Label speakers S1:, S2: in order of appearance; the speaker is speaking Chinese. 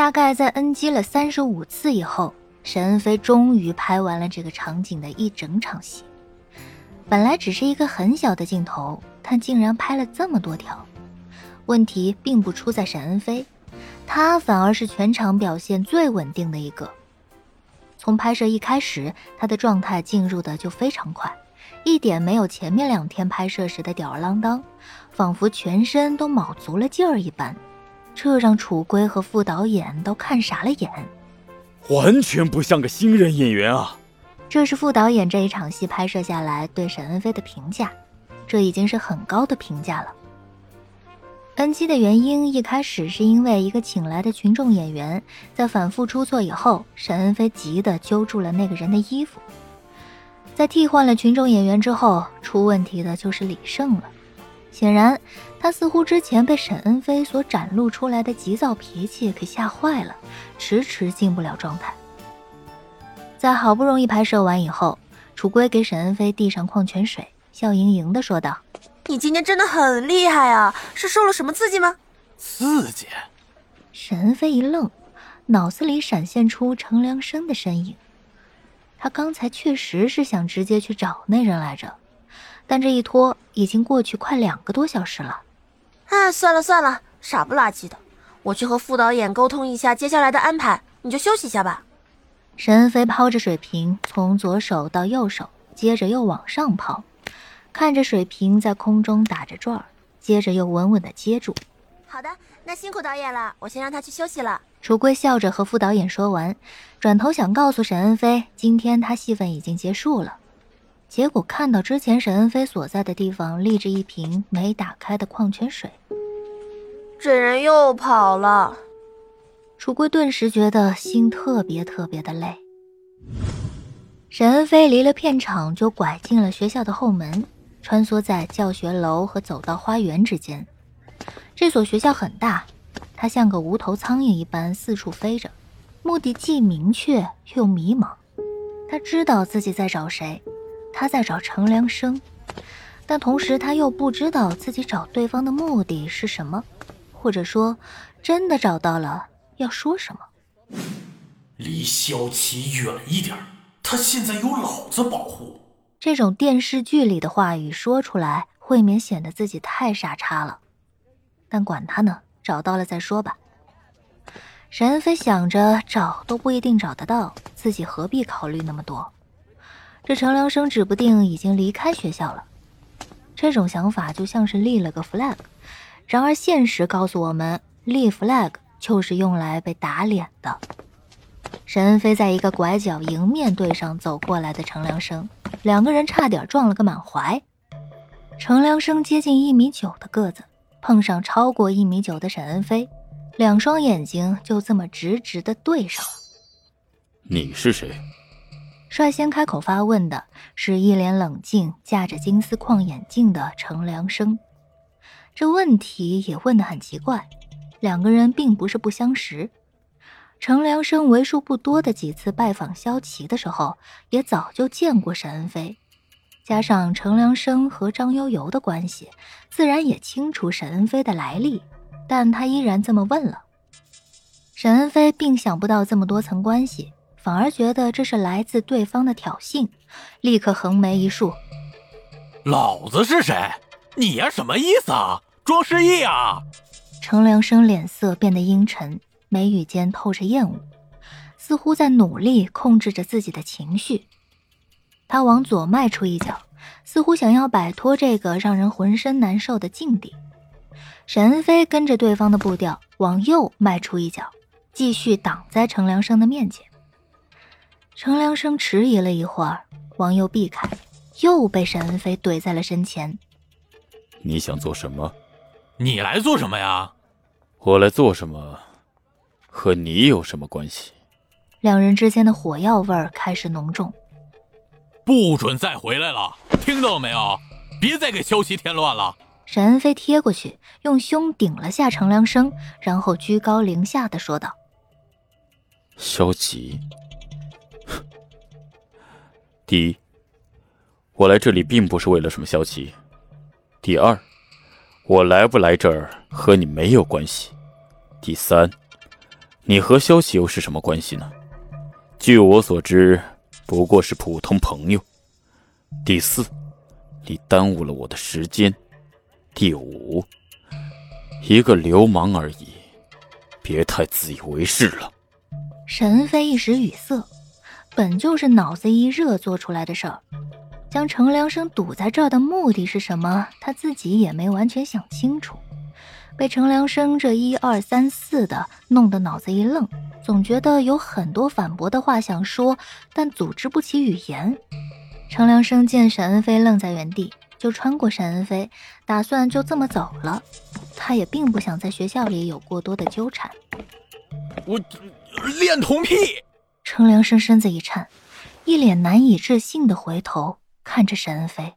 S1: 大概在 NG 了三十五次以后，沈恩飞终于拍完了这个场景的一整场戏。本来只是一个很小的镜头，但竟然拍了这么多条。问题并不出在沈恩飞，他反而是全场表现最稳定的一个。从拍摄一开始，他的状态进入的就非常快，一点没有前面两天拍摄时的吊儿郎当，仿佛全身都卯足了劲儿一般。这让楚归和副导演都看傻了眼，
S2: 完全不像个新人演员啊！
S1: 这是副导演这一场戏拍摄下来对沈恩菲的评价，这已经是很高的评价了。NG 的原因一开始是因为一个请来的群众演员在反复出错以后，沈恩菲急得揪住了那个人的衣服。在替换了群众演员之后，出问题的就是李胜了。显然，他似乎之前被沈恩飞所展露出来的急躁脾气给吓坏了，迟迟进不了状态。在好不容易拍摄完以后，楚归给沈恩飞递上矿泉水，笑盈盈的说道：“
S3: 你今天真的很厉害啊，是受了什么刺激吗？”
S2: 刺激？
S1: 沈恩飞一愣，脑子里闪现出程良生的身影。他刚才确实是想直接去找那人来着。但这一拖已经过去快两个多小时了，
S3: 哎，算了算了，傻不拉几的，我去和副导演沟通一下接下来的安排，你就休息一下吧。
S1: 沈恩飞抛着水瓶从左手到右手，接着又往上抛，看着水瓶在空中打着转儿，接着又稳稳的接住。
S3: 好的，那辛苦导演了，我先让他去休息了。
S1: 楚归笑着和副导演说完，转头想告诉沈恩飞，今天他戏份已经结束了。结果看到之前沈恩飞所在的地方立着一瓶没打开的矿泉水，
S3: 这人又跑了。
S1: 楚归顿时觉得心特别特别的累。沈恩飞离了片场，就拐进了学校的后门，穿梭在教学楼和走道花园之间。这所学校很大，他像个无头苍蝇一般四处飞着，目的既明确又迷茫。他知道自己在找谁。他在找程良生，但同时他又不知道自己找对方的目的是什么，或者说，真的找到了要说什么。
S4: 离萧琪远一点，他现在有老子保护。
S1: 这种电视剧里的话语说出来，未免显得自己太傻叉了。但管他呢，找到了再说吧。沈恩飞想着，找都不一定找得到，自己何必考虑那么多？这程良生指不定已经离开学校了，这种想法就像是立了个 flag。然而现实告诉我们，立 flag 就是用来被打脸的。沈恩飞在一个拐角迎面对上走过来的程良生，两个人差点撞了个满怀。程良生接近一米九的个子，碰上超过一米九的沈恩飞，两双眼睛就这么直直的对上了。
S2: 你是谁？
S1: 率先开口发问的是一脸冷静、架着金丝框眼镜的程良生。这问题也问得很奇怪，两个人并不是不相识。程良生为数不多的几次拜访萧琪的时候，也早就见过沈恩飞。加上程良生和张悠悠的关系，自然也清楚沈恩飞的来历。但他依然这么问了。沈恩飞并想不到这么多层关系。反而觉得这是来自对方的挑衅，立刻横眉一竖：“
S4: 老子是谁？你呀什么意思啊？装失忆啊？”
S1: 程良生脸色变得阴沉，眉宇间透着厌恶，似乎在努力控制着自己的情绪。他往左迈出一脚，似乎想要摆脱这个让人浑身难受的境地。沈恩飞跟着对方的步调往右迈出一脚，继续挡在程良生的面前。程良生迟疑了一会儿，往右避开，又被沈恩飞怼在了身前。
S2: 你想做什么？
S4: 你来做什么呀？
S2: 我来做什么？和你有什么关系？
S1: 两人之间的火药味儿开始浓重。
S4: 不准再回来了，听到了没有？别再给萧琪添乱了。
S1: 沈恩飞贴过去，用胸顶了下程良生，然后居高临下的说道：“
S2: 萧琪。”第一，我来这里并不是为了什么消息。第二，我来不来这儿和你没有关系。第三，你和萧琪又是什么关系呢？据我所知，不过是普通朋友。第四，你耽误了我的时间。第五，一个流氓而已，别太自以为是了。
S1: 沈恩飞一时语塞，本就是脑子一热做出来的事儿。将程良生堵在这儿的目的是什么？他自己也没完全想清楚。被程良生这一二三四的弄得脑子一愣，总觉得有很多反驳的话想说，但组织不起语言。程良生见沈恩飞愣在原地，就穿过沈恩飞，打算就这么走了。他也并不想在学校里有过多的纠缠。
S5: 我恋童癖！
S1: 程良生身子一颤，一脸难以置信的回头看着沈恩飞。